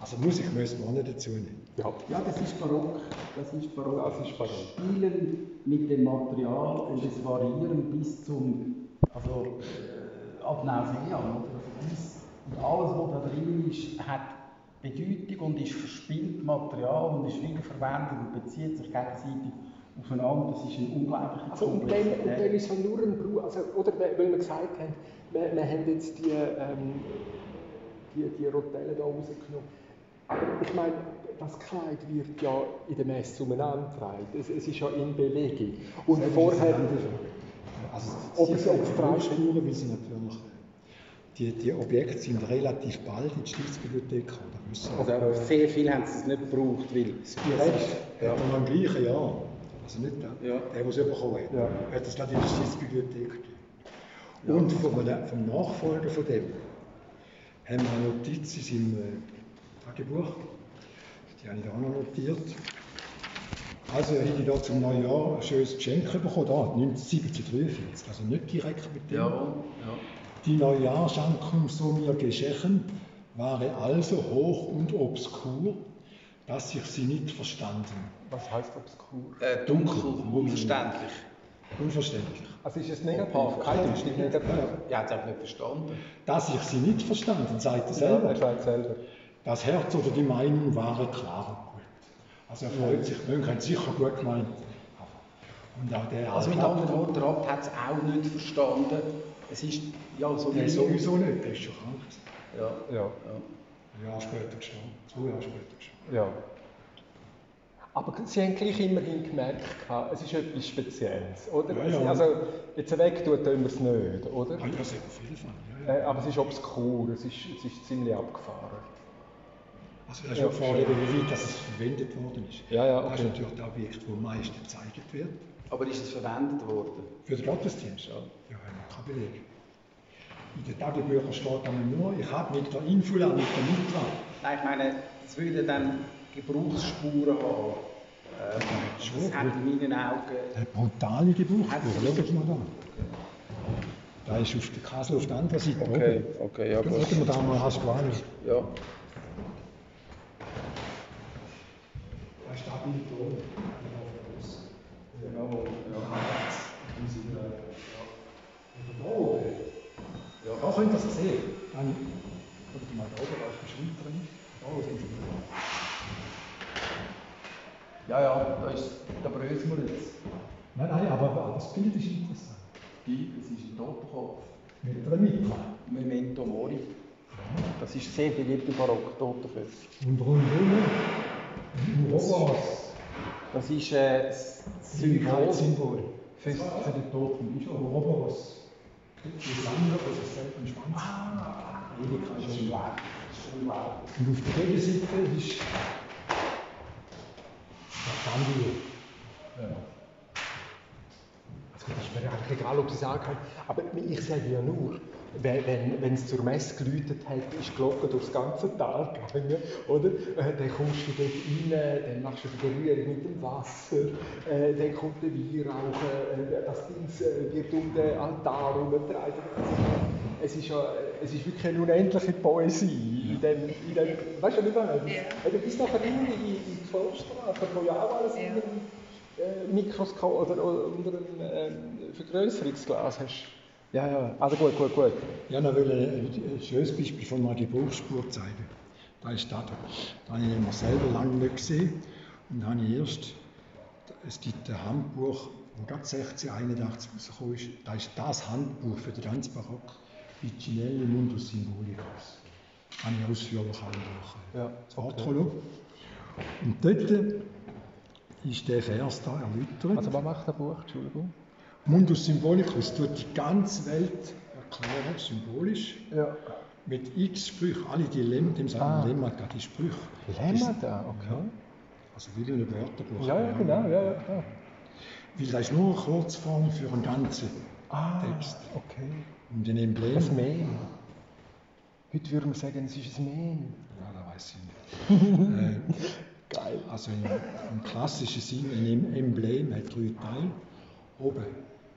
Also Musik müssen wir auch nicht dazu nehmen. Ja. Ja, das ist barock. Das ist barock. Das ist barock. Spielen mit dem Material und es variieren bis zum also, äh, ab Nauseam. Oder? Also bis, und alles, was da drin ist, hat Bedeutung und ist verspillt Material und ist wiederverwendet und bezieht sich gegenseitig aufeinander. Das ist eine unglaubliche Also und dann, und dann ist es nur ein Brauch, also, oder weil weil wir gesagt haben, wir, wir haben jetzt die, ähm, die, die Rotelle da rausgenommen. Aber ich meine, das Kleid wird ja in der Messe umeinander getragen. Es, es ist ja in Bewegung. Und vorher, Also, Ob es- ob es auch frei- Spuren, weil sie natürlich, die, die Objekte sind relativ bald in die Stiftsbibliothek gekommen. Also sehr viel haben sie es nicht gebraucht, weil Direkt, ja. hat man im gleichen Jahr, also nicht der, Ja. der, der es bekommen hat, Ja. hat es gerade in der Stiftsbibliothek gegeben. Und vom, vom Nachfolger von dem haben wir eine Notiz in seinem äh, Tagebuch, die habe ich da auch noch notiert. Also er hätte da zum Neujahr ein schönes Geschenk bekommen, da, 1743, also nicht direkt mit dem. ja, ja. Die Neujahrschankung so mir geschehen, war also hoch und obskur, dass ich sie nicht verstanden. was heißt obskur? Äh, dunkel, unverständlich. Unverständlich. Also ist es negativ? Kein ist nicht negativ. Ja, hat es einfach nicht verstanden. Dass ich sie nicht verstanden, sagt er Ja, selber. er sagt selber. Das Herz oder die Meinung waren klar und gut. Also er freut sich, Mönche haben sicher gut gemeint. Und auch der Also mit anderen Worten, Abt hat es auch nicht verstanden. Es ist ja so wie- sowieso nicht, der ist schon krank. Ja, Ja. ja. Ein Jahr später gestorben, zwei Jahre später gestorben. Ja. Aber Sie haben gleich immerhin gemerkt, gehabt, es ist etwas Spezielles, oder? Ja, ja. Also, jetzt weg tun tun wir es nicht, oder? Ah, ja, sehr auf jeden Fall. Ja, ja. Äh, aber es ist obskur, es ist, es ist ziemlich abgefahren. Also das ist Ja, ja vorlegen, wie weit das es verwendet worden ist. Ja, ja, Das ist okay. natürlich das Objekt, das am meisten gezeigt wird. Aber ist es verwendet worden? Für den Gottesdienst. Ja, ja haben wir keinen Beleg. In den Tagebüchern steht dann nur, ich habe mit der Infula, mit der Mitra. Nein, ich meine, es würde dann Gebrauchsspuren haben. Ähm, das hat in meinen Augen. Eine brutale Schauen sie- Sie mal da. Da ist auf der Kassel auf der anderen Seite. Okay, oben. okay, ja, gut. Schauen wir da mal, hast du alles. Ja. Da ist das Bild da oben. Genau, ja. Da oben. Da könnt ihr es sehen. Dann, schaut mal da oben, da ist die Schrift drin. Da ist die Schrift. Ja, ja, da, ist, da bröseln wir jetzt. Nein, nein, aber, das Bild ist interessant. Die, das ist ein Totenkopf. Mit der Mitra. Memento Mori. Das ist sehr beliebt im Barock, Totenköpfe. Und rundherum ein Robots. Das ist äh, das Symbol. Symbol. Fest für den Toten. Ist Robots. Die Sammler, das ist selber ein Schwanz. Ah, Ewigkeit ist schwarz. Und auf der Gegenseite ist der Gambio. Also gut, ist mir eigentlich egal, ob Sie sagen können, aber ich sage ja nur, wenn, es zur Messe geläutet hat, ist die Glocke durchs ganze Tal gegangen, oder? Äh, dann kommst du dort rein, dann machst du die Berührung mit dem Wasser, äh, dann kommt der Weihrauch, äh, das Ding äh, wird um den Altar herumgetragen. Es ist, ja, es ist wirklich eine unendliche Poesie in dem, in dem weißt du nicht, was ich meine? Ja. Du bist nachher in, in, in die Vollstraße, wo ja auch alles Ja. in einem äh, Mikroskop oder, oder unter einem ähm, Vergrößerungsglas hast. Ja, ja, also gut, gut, gut. Ja, dann will ich ein schönes Beispiel von einer Gebrauchsspur zeigen. Da ist das. Da habe ich immer selber lange nicht gesehen. Und dann habe ich erst, es gibt ein Handbuch, das gerade 1681 rausgekommen ist. Da ist das Handbuch für den ganzen Barock. Vicinelli Mundus Symbolicus. Das habe ich ausführlich durch Ja, das Ortrolo. Und dort ist der Vers da erläutert. Also was macht das Buch? Entschuldigung. Mundus Symbolicus tut die ganze Welt erklären, symbolisch, Ja. mit x Sprüchen, alle die Lemma, dem sagt man Ah. Lemma, die Sprüche. Lemma da, okay. Also wie ein Wörterbuch. Ja, ja, genau, ja, ja. ja. Weil das ist nur eine Kurzform für einen ganzen Ah, Text. okay. Und ein Emblem. Ein Mem. Heute würden wir sagen, es ist ein Mem. Ja, das weiß ich nicht. [LAUGHS] äh, Geil. also im, im klassischen Sinn, ein Em- Emblem hat drei Teile. Oben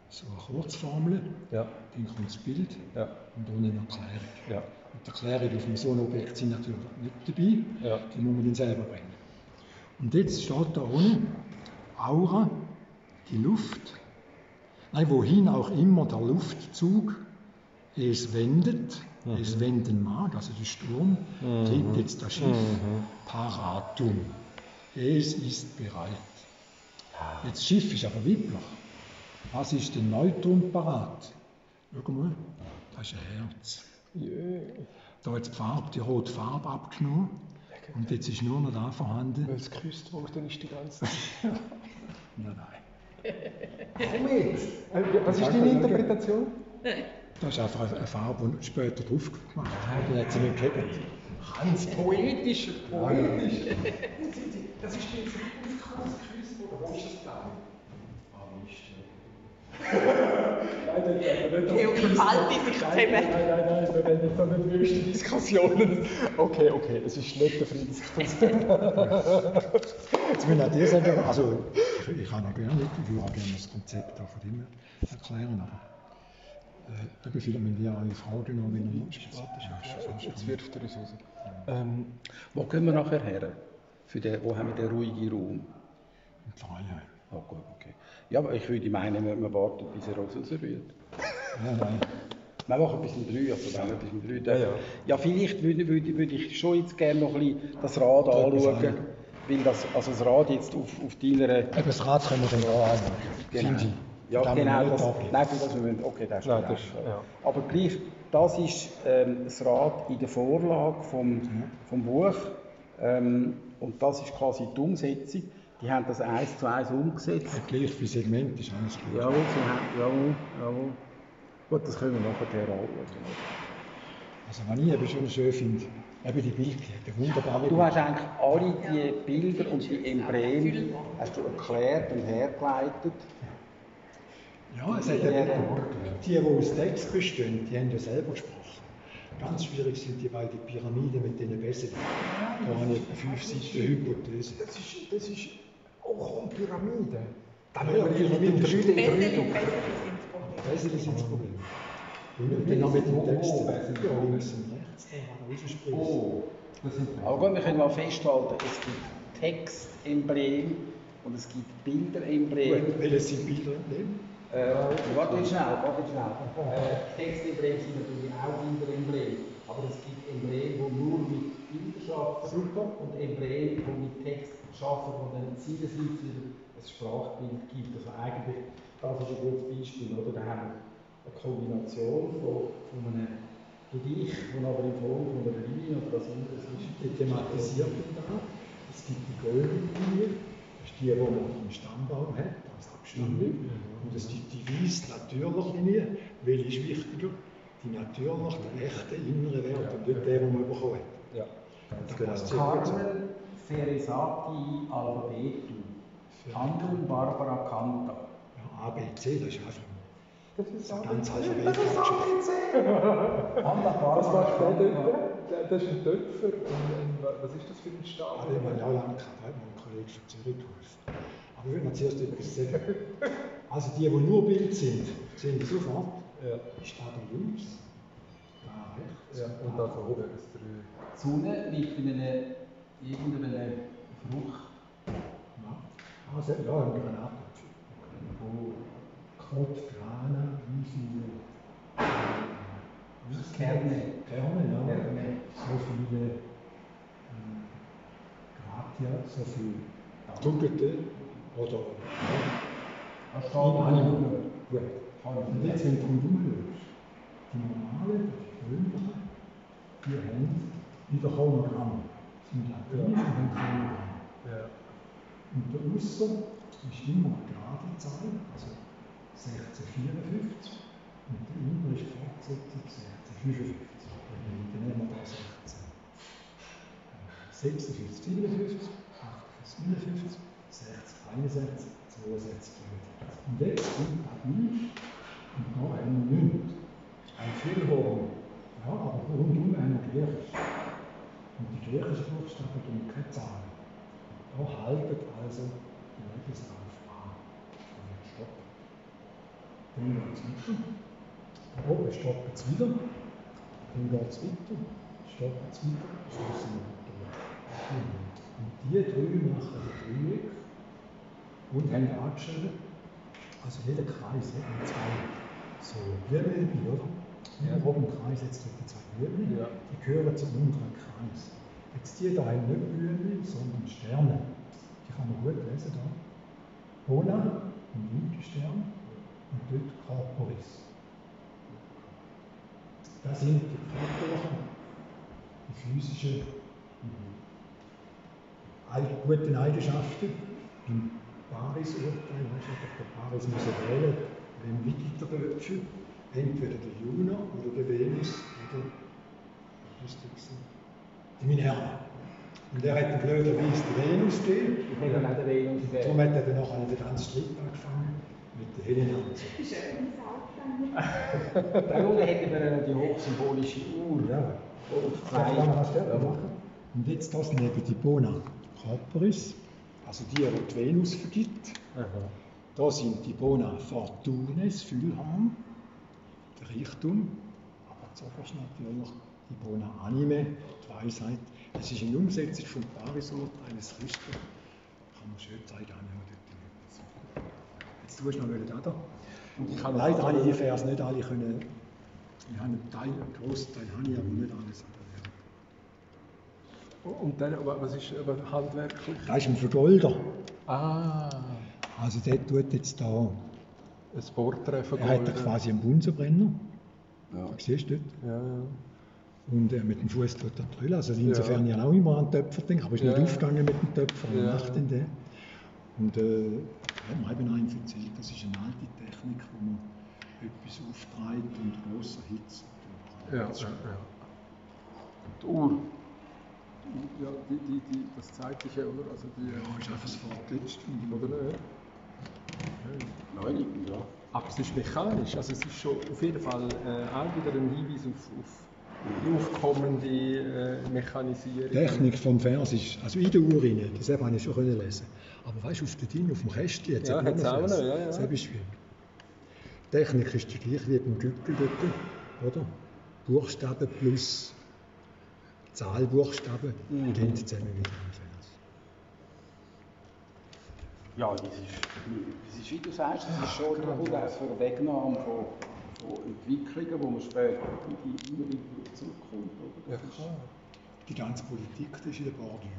so eine Kurzformel, Ja, dann kommt das Bild ja, und unten eine Erklärung. ja. Und die Erklärung auf einem so einem Objekt sind natürlich nicht dabei, Ja. die muss man dann selber bringen. Und jetzt steht da unten Aura, die Luft, nein, wohin auch immer der Luftzug es wendet, es wenden mag, also der Sturm, treibt jetzt das Schiff paratum. Es ist bereit. Jetzt das Schiff ist aber weiblich. Was ist denn Neutrum parat? Schau mal, das ist ein Herz. Jö. Da hat die Farbe, die rote Farbe abgenommen. Und jetzt ist nur noch da vorhanden. Weil es geküsst worden ist die ganze. Nein, [LAUGHS] nein. Komm jetzt! Äh, Was ist deine Interpretation? Das ist einfach eine Farbe, die später drauf gemacht hat. Die hat sie nicht gehabt. Ganz poetisch, poetisch. Das ist jetzt ein Kuss oder wo ist das da? Dich zusammen. Nein, nein, nein, wir werden jetzt noch nicht wüste Diskussionen. Okay, okay, es ist nicht der Fritz. Jetzt will ich auch dir sagen, also ich, ich kann auch gerne, ich würde auch gerne das Konzept auch von dem erklären, aber äh, vielleicht müssen wir eure Fragen noch, wenn Jetzt wirft er uns raus. Ähm, Wo gehen wir nachher her? Für den, wo haben wir den ruhigen Raum? Im Freiheit. Ah, gut, okay. Ja, aber ich würde meinen, wir warten, bis er uns rausrührt. Ja, nein. Wir machen bis um drei, also wir bis um drei Ja, ja. ja, vielleicht würde, würde, würde ich schon jetzt gerne noch ein bisschen das Rad Etwas anschauen, weil das, also das Rad jetzt auf, auf deiner... Eben das Rad können wir dann auch anschauen. Genau. Finde ich. Ja, Da genau, das, nein, das müssen okay, das ist Nein, genau. das ja. Aber gleich, das ist ähm, das Rad in der Vorlage vom, vom Buch ähm, und das ist quasi die Umsetzung. Die haben das eins zu eins umgesetzt. Gleich für Segment ist alles gut. Jawohl, sie haben, jawohl, jawohl. Gut, das können wir nachher anschauen. Also was ich eben schon schön finde, eben die Bilder, die wunderbare Du hast eigentlich alle die Bilder und die Embleme hast du erklärt und hergeleitet. Ja, es hat eben, die, die aus Text bestehen, die haben ja selber gesprochen. Ganz schwierig sind die beiden Pyramiden mit den Bässen. Da habe ich fünf Seiten Hypothese. das, ist, das ist Pyramide. Da Ja, wir mit dem Besser in nicht, Drüden. besser sind das Problem. Und dann noch mit dem Text, er. Oh, Aber gut, wir können mal festhalten, es gibt Textemblem und es gibt Bilderemblem. Gut, Welches sind Bilder? Äh, warte schnell, warte schnell. Äh, Textemblem sind natürlich auch Bilderemblem, aber es gibt Embleme, die nur mit Bildern arbeiten und Embleme, die mit Text arbeiten, die dann Zielseite wieder ein Sprachbild gibt. Also eigentlich, das ist ein gutes Beispiel, oder? Da haben wir eine Kombination von, von einem Gedicht, das aber in Form von einer Linie oder was anderes ist. Die thematisiert da. Es gibt die goldene Linie, das ist die, die man im Stammbaum hat, als Abstammung. Und es gibt die weiße natürliche Linie. Welche ist wichtiger? Die natürliche, der echte innere Wert und nicht der, den man bekommen hat. Da genau. Carmen Feresati Alphabetum. Handel Barbara Canta. Ja, A, B, C, das ist einfach Das ist ein ganz Alphabet. Das ist Anna Das Barbara machst du Canta. nicht. Das ist ein Töpfer. Und was ist das für ein Stab? Ah, den habe ich auch lange gehabt, hat mir ein Kollege von Zürich geholfen. Aber ich will noch zuerst etwas sagen. Also die, die nur Bild sind, sehen das sofort. Ja. Ist da da links, da rechts. ja. Und da oben das drei. Die Sonne liegt in einer irgendeiner Frucht. Ja, also, ja, ein Granatapfel. Wo Krot, Grana, wie viele äh, Kerne. Kerne, ja. Kerne. So viele äh, Gratia, so viele Doppelte oder ja, Anima. Gut. Und jetzt, du rumschaust, die normalen, die gewöhnlichen, die haben wieder Chronogramm. Sind latinisch und haben Chronogramm. Ja. Und der Ausser ist immer eine gerade Zahl, also 1654. Und der Inner ist Fortsetzung 1655. Dann nehmen wir da 16. 56, 57, 58, 59, 60, 61, 62, 63. Und jetzt kommt Abil und haben wir nichts. Ein Füllhorn. Ja, aber rundum wir Griechisch. Und die griechischen Buchstaben geben keine Zahlen. Da haltet also der Lebenslauf an. Und Stopp. Dann geht es weiter. Da oben stoppen es wieder. Dann geht es weiter. Stoppen es wieder. Sind wir durch. Und die drei machen ein Dreieck und haben angeschrieben, also jeder Kreis hat zwei so Wirbel, oder? Ja. Oben im Kreis jetzt die zwei Wirbel, Ja. die gehören zum unteren Kreis. Jetzt die da haben nicht Wirbel, sondern Sterne. Die kann man gut lesen da. Bona, ein Stern, und dort Corporis. Das sind die Faktoren, die physischen Eig- guten Eigenschaften. Im Paris-Urteil, weißt du, der Paris müssen wählen, wem liegt der Böpfel? Entweder der Juno oder der Venus oder die Minerva. Und er hat blöderweise die Venus gegeben. Ich hätte auch Venus Darum hat er dann nachher den ganzen Streit angefangen mit der Helena und so. Ist ja übrigens auch Da unten hätten wir noch die hochsymbolische Uhr. Ja. Auf Jetzt zwei. kann man das fertig machen. Und jetzt das neben die Bona Corporis, also die, die die Venus vergibt. Aha. Da sind die Bona Fortunes, Füllhorn, Reichtum, aber zuerst natürlich die Bona Anime, die Weisheit. Das ist eine Umsetzung vom Parisurteil des Christus. Kann man schön zeigen, habe ich auch dort. Jetzt tust du noch da. Und ich habe Leider habe ich die Vers nicht alle können. Ich habe einen Teil, einen grossen Teil habe ich, aber nicht alles. Und dann, aber was ist aber handwerklich? Da ist ein Vergolder. Ah, Also der tut jetzt da, ein Porträt von er hat quasi einen Bunsenbrenner. Ja. Da siehst du dort. Ja, ja. Und äh, mit dem Fuß tut er drüllen. Also insofern ja. ich auch immer an den Töpfer denke, aber ist Ja, nicht ja. aufgegangen mit dem Töpfer. Ja. macht denn der? Und äh, ja, mal eben einen erzählt, das ist eine alte Technik, wo man etwas auftreibt und großer Hitze. Ja, ja, ja. Die Uhr. Ja, die, die, die, das ja, oder? Also die, Ja, ist einfach das Fortgesetzt. oder ja. Aber es ist mechanisch, also es ist schon auf jeden Fall äh, auch wieder ein Hinweis auf, auf die aufkommende äh, Mechanisierung. Die Technik vom Vers ist, also in der Uhr rein, das habe ich schon können lesen. Aber weißt du, auf der DIN, auf dem Kästchen, jetzt Ja, hat hat's auch noch, ja, ja. Das ist schwierig. Die Technik ist die gleiche wie beim Gückel dort, oder? Buchstaben plus Zahlbuchstaben Mhm. gehen zusammen wieder. Ja, das ist, das ist, wie du sagst, das ist schon eine Vorwegnahme von, von Entwicklungen, wo man später in die Übung zurückkommt. Oder? Ja, Das klar. Die ganze Politik das ist in der Bordüre.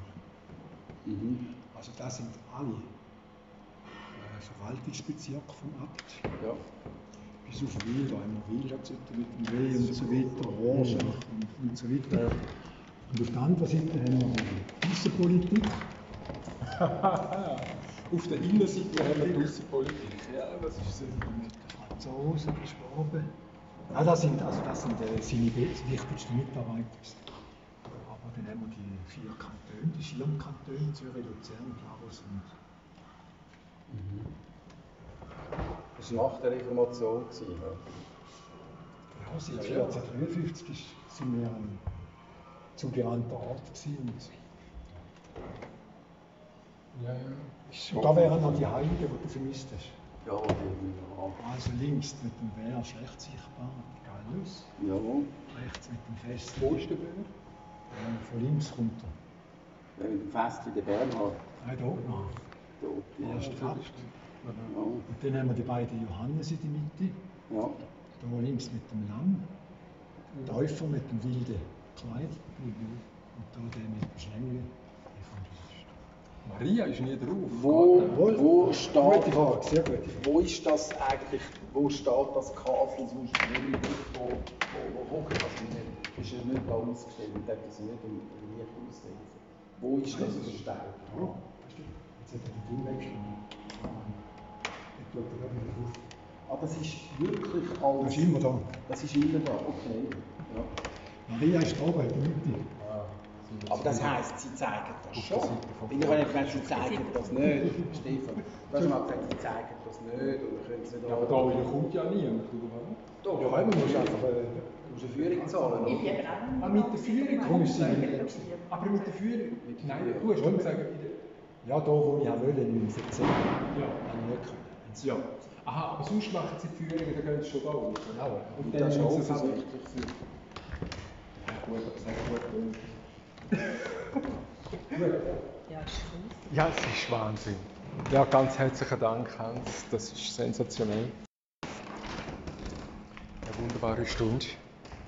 Mhm. Also das sind alle äh, Verwaltungsbezirke vom Abt. Ja. bis auf Wil, da haben wir Wil dazu mit dem W und so weiter, Rorschach und, und so weiter. Und auf der anderen Seite haben wir die Außenpolitik. [LAUGHS] Auf der Innenseite haben wir die Außenpolitik. Ja, das ist so. mit den Franzosen, die Schwaben. Ja, das sind, also das sind äh, seine wichtigsten Mitarbeiter. Aber dann haben wir die vier Kantone, die Schirmkantone, Zürich, Luzern, Glarus und Das war nach der Reformation. Gewesen, ja. ja, seit 1453 ist- sind wir ein zugewandter Ort gewesen. Und Ja, ja. Und da wären noch die Heiligen, die du vermisst hast. Ja, die, Also links mit dem Wehr schlecht sichtbar, Gallus. ja. ja. Rechts mit dem Fest. Osterberg. Ja, von links kommt er. Ja, Mit dem Festchen der Bernhard. Nein, da oben. Dort, Der ja. erste Abt. Ja. Und dann haben wir die beiden Johannes in der Mitte. ja. Da links mit dem Lamm. Täufer mit dem wilden Kleid. Und da der mit dem Schlängel. Maria ist nie drauf. Wo, Wohl. wo steht Gute Frage, sehr gute Frage. Wo ist das eigentlich, wo steht das Kaffee sonst wo, wo, wo hockt das nicht? Ist ja nicht da ausgestellt, und hat das nicht im Licht auslesen. Wo ist das versteckt? Ja. Weißt du, Jetzt hat er den Film weggeschnitten. Ich tue da gerade wieder drauf. Ah, das ist wirklich Das alles. ist immer da. Das ist immer da, okay. Ja. Maria ist da oben in der Mitte. Aber das heisst, sie zeigen das schon. Bin ich nicht gemeint, sie zeigen das nicht. Stefan, du hast mal gesagt, sie zeigen das nicht oder können sie Ja, aber da wieder kommt ja niemand, oder? Doch, Ja, man muss einfach. Äh, du musst eine Führung zahlen. Oder? bin aber Ah, mit der Führung Komm, ist sie Nein, nicht nicht. Aber mit der Führung? Nein, du hast schon gesagt, ja, da wo ich auch wollte, 1914. ja. Habe ich nicht können. ja. Aha, aber sonst machen sie die Führung, dann gehen sie schon da raus. Genau. Und dann ist müssen auch sie es aber... offensichtlich. Ja, gut, aber ist gut. Ja, es ist Wahnsinn. Ja, ganz herzlichen Dank, Hans. Das ist sensationell. Eine wunderbare Stunde.